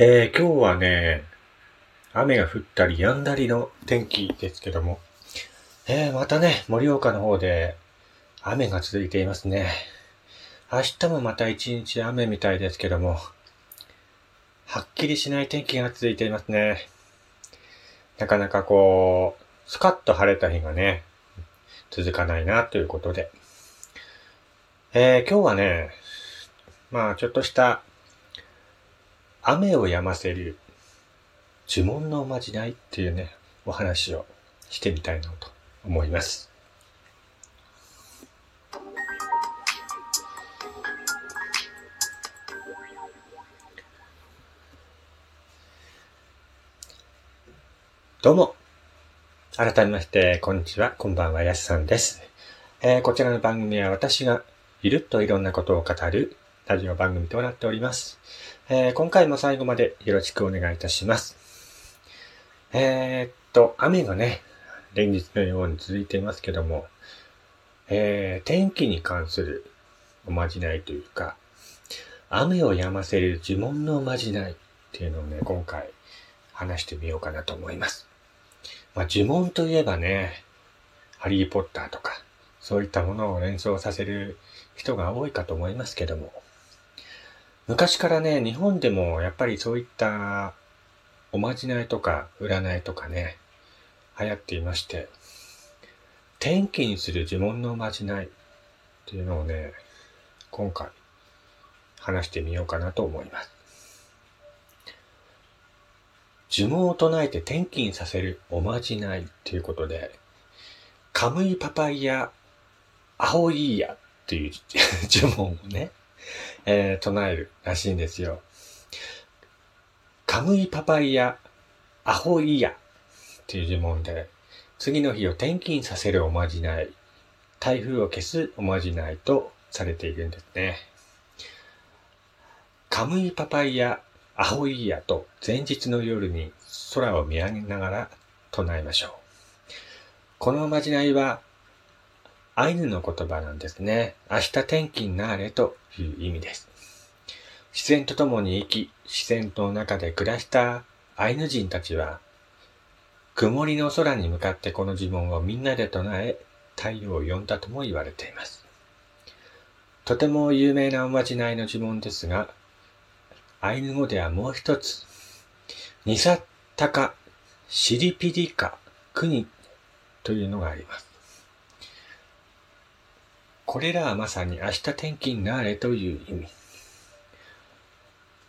えー、今日はね、雨が降ったり止んだりの天気ですけども、えー、またね、盛岡の方で雨が続いていますね。明日もまた一日雨みたいですけども、はっきりしない天気が続いていますね。なかなかこう、スカッと晴れた日がね、続かないなということで。えー、今日はね、まあちょっとした雨を止ませる呪文のおまじないっていうね、お話をしてみたいなと思います。どうも。改めまして、こんにちは。こんばんは。やすさんです。えー、こちらの番組は私がゆるっといろんなことを語るラジオ番組となっております。えー、今回も最後までよろしくお願いいたします。えー、っと、雨がね、連日のように続いていますけども、えー、天気に関するおまじないというか、雨を止ませる呪文のおまじないっていうのをね、今回話してみようかなと思います。まあ、呪文といえばね、ハリーポッターとか、そういったものを連想させる人が多いかと思いますけども、昔からね、日本でもやっぱりそういったおまじないとか占いとかね、流行っていまして、天気にする呪文のおまじないっていうのをね、今回話してみようかなと思います。呪文を唱えて天気にさせるおまじないっていうことで、カムイパパイヤ、アホイーヤっていう 呪文をね、えー、唱えるらしいんですよ。カムイパパイヤ、アホイヤっていう呪文で、次の日を転勤させるおまじない、台風を消すおまじないとされているんですね。カムイパパイヤ、アホイヤと前日の夜に空を見上げながら唱えましょう。このおまじないはアイヌの言葉なんですね。明日天気になれという意味です。自然と共に生き、自然の中で暮らしたアイヌ人たちは、曇りの空に向かってこの呪文をみんなで唱え、太陽を呼んだとも言われています。とても有名なおまじないの呪文ですが、アイヌ語ではもう一つ、ニサッタカ、シリピリカ、クニというのがあります。これらはまさに明日天気になれという意味。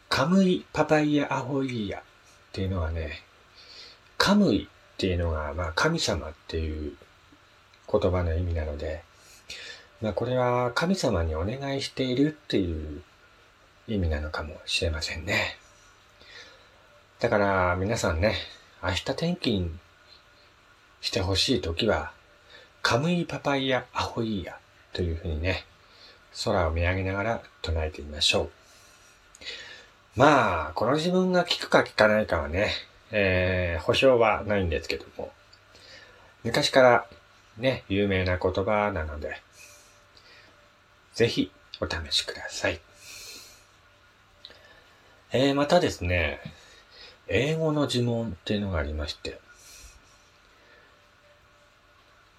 カムイパパイヤアホイヤっていうのはね、カムイっていうのが、まあ神様っていう言葉の意味なので、まあこれは神様にお願いしているっていう意味なのかもしれませんね。だから皆さんね、明日天気にしてほしいときは、カムイパパイヤアホイヤというふうにね、空を見上げながら唱えてみましょう。まあ、この自分が聞くか聞かないかはね、えー、保証はないんですけども、昔からね、有名な言葉なので、ぜひお試しください。えー、またですね、英語の呪文っていうのがありまして、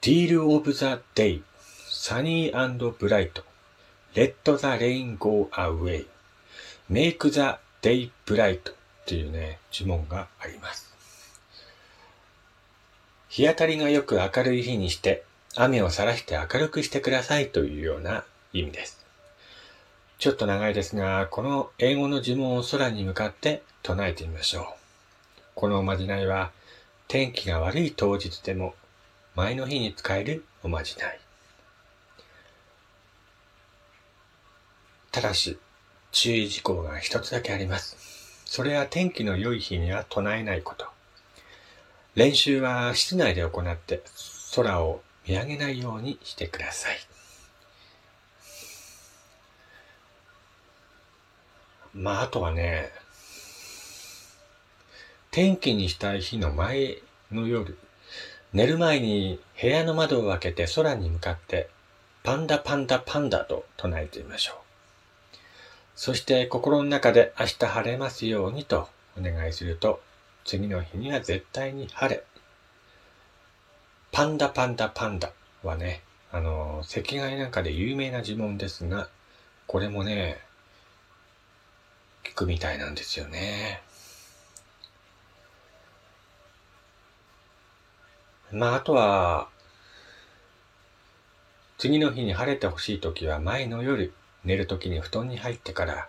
Deal of the Day sunny and bright. Let the rain go away. Make the day bright っていうね、呪文があります。日当たりがよく明るい日にして、雨をさらして明るくしてくださいというような意味です。ちょっと長いですが、この英語の呪文を空に向かって唱えてみましょう。このおまじないは、天気が悪い当日でも前の日に使えるおまじない。ただし、注意事項が一つだけあります。それは天気の良い日には唱えないこと。練習は室内で行って空を見上げないようにしてください。まあ、あとはね、天気にしたい日の前の夜、寝る前に部屋の窓を開けて空に向かってパンダパンダパンダと唱えてみましょう。そして心の中で明日晴れますようにとお願いすると、次の日には絶対に晴れ。パンダパンダパンダはね、あの、赤外なんかで有名な呪文ですが、これもね、効くみたいなんですよね。まあ、あとは、次の日に晴れてほしいときは前の夜、寝るときに布団に入ってから、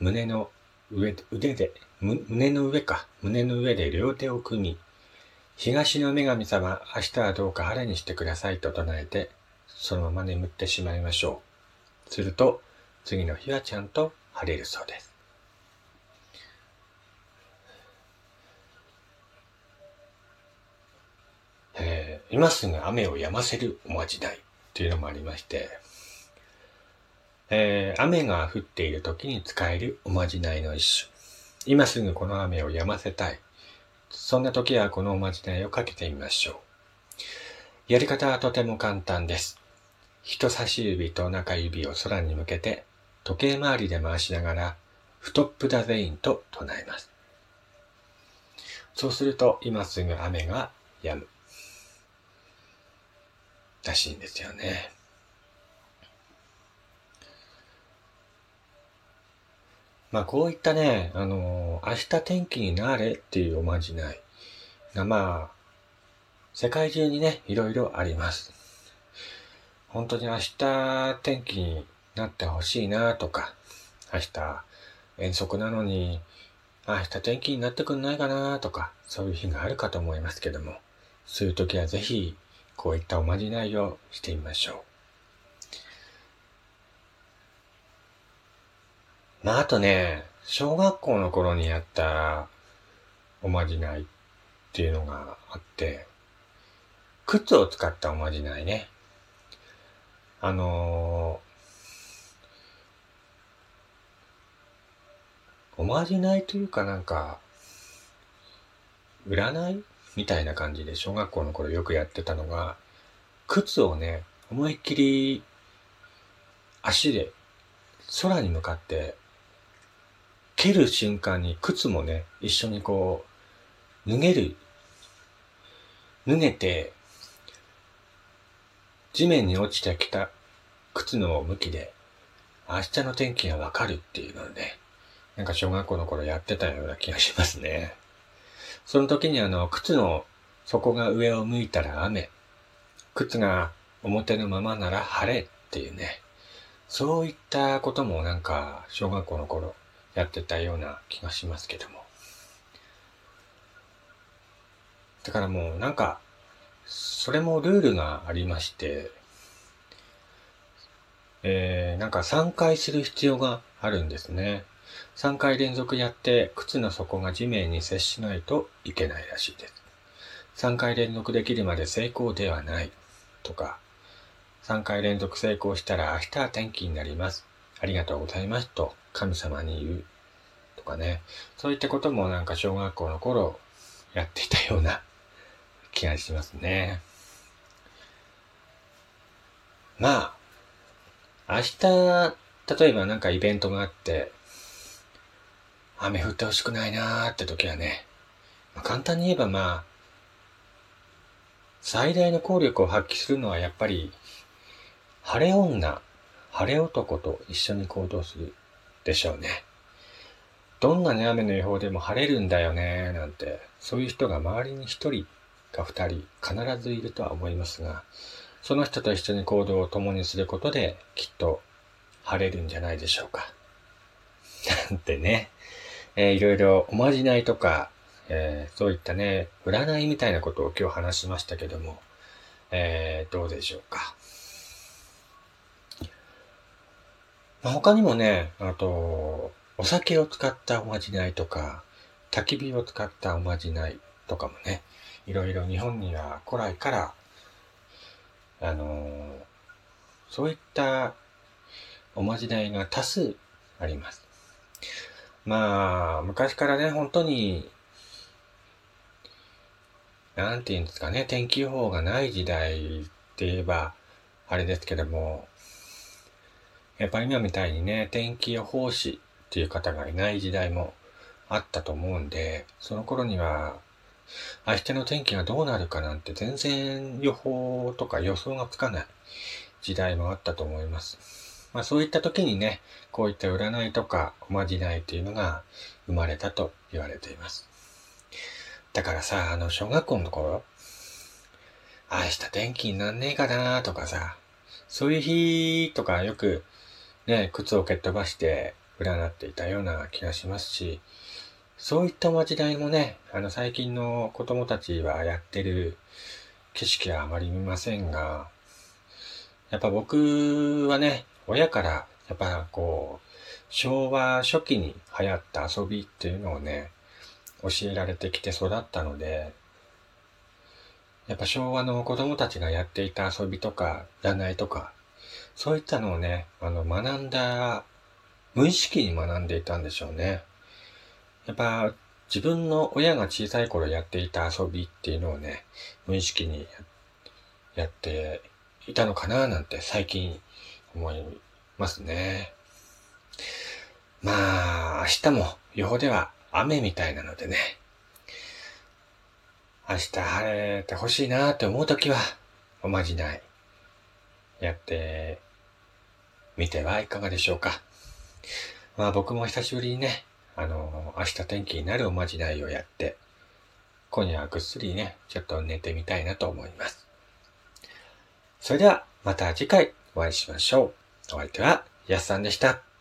胸の上、腕で、胸の上か、胸の上で両手を組み、東の女神様、明日はどうか晴れにしてくださいと唱えて、そのまま眠ってしまいましょう。すると、次の日はちゃんと晴れるそうです。えー、今すぐ雨を止ませるおまじないというのもありまして、えー、雨が降っている時に使えるおまじないの一種。今すぐこの雨を止ませたい。そんな時はこのおまじないをかけてみましょう。やり方はとても簡単です。人差し指と中指を空に向けて時計回りで回しながら、ストップダゼインと唱えます。そうすると、今すぐ雨が止む。らしいんですよね。まあこういったね、あのー、明日天気になれっていうおまじないがまあ、世界中にね、いろいろあります。本当に明日天気になってほしいなとか、明日遠足なのに、明日天気になってくんないかなとか、そういう日があるかと思いますけども、そういう時はぜひ、こういったおまじないをしてみましょう。まあ、あとね、小学校の頃にやったおまじないっていうのがあって、靴を使ったおまじないね。あのー、おまじないというかなんか、占いみたいな感じで小学校の頃よくやってたのが、靴をね、思いっきり足で空に向かって蹴る瞬間に靴もね、一緒にこう、脱げる、脱げて地面に落ちてきた靴の向きで、明日の天気がわかるっていうので、なんか小学校の頃やってたような気がしますね。その時にあの、靴の底が上を向いたら雨、靴が表のままなら晴れっていうね、そういったこともなんか小学校の頃やってたような気がしますけども。だからもうなんかそれもルールがありまして、えー、なんか3回する必要があるんですね。3回連続やって靴の底が地面に接しないといけないらしいです。3回連続できるまで成功ではないとか、3回連続成功したら明日は天気になります。ありがとうございますと神様に言うとかね。そういったこともなんか小学校の頃やっていたような 気がしますね。まあ、明日、例えばなんかイベントがあって、雨降ってほしくないなーって時はね、まあ、簡単に言えばまあ、最大の効力を発揮するのはやっぱり、晴れ女、晴れ男と一緒に行動するでしょうね。どんなね、雨の予報でも晴れるんだよね、なんて、そういう人が周りに一人が二人必ずいるとは思いますが、その人と一緒に行動を共にすることできっと晴れるんじゃないでしょうか。なんてね、えー、いろいろおまじないとか、えー、そういったね、占いみたいなことを今日話しましたけども、えー、どうでしょうか。まあ、他にもね、あと、お酒を使ったおまじないとか、焚き火を使ったおまじないとかもね、いろいろ日本には古来から、あの、そういったおまじないが多数あります。まあ、昔からね、本当に、なんて言うんですかね、天気予報がない時代って言えば、あれですけども、やっぱり今みたいにね、天気予報士っていう方がいない時代もあったと思うんで、その頃には、明日の天気がどうなるかなんて全然予報とか予想がつかない時代もあったと思います。まあそういった時にね、こういった占いとかおまじないっていうのが生まれたと言われています。だからさ、あの小学校の頃、明日天気になんねえかなとかさ、そういう日とかよくね、靴を蹴っ飛ばして占っていたような気がしますし、そういったおまじないもね、あの最近の子供たちはやってる景色はあまり見ませんが、やっぱ僕はね、親からやっぱこう、昭和初期に流行った遊びっていうのをね、教えられてきて育ったので、やっぱ昭和の子供たちがやっていた遊びとか、占いとか、そういったのをね、あの、学んだ、無意識に学んでいたんでしょうね。やっぱ、自分の親が小さい頃やっていた遊びっていうのをね、無意識にやっていたのかななんて最近思いますね。まあ、明日も予報では雨みたいなのでね、明日晴れてほしいなって思うときは、おまじない、やってみてはいかがでしょうか。まあ僕も久しぶりにね、あの、明日天気になるおまじないをやって、今夜はぐっすりね、ちょっと寝てみたいなと思います。それでは、また次回お会いしましょう。お相手は、やすさんでした。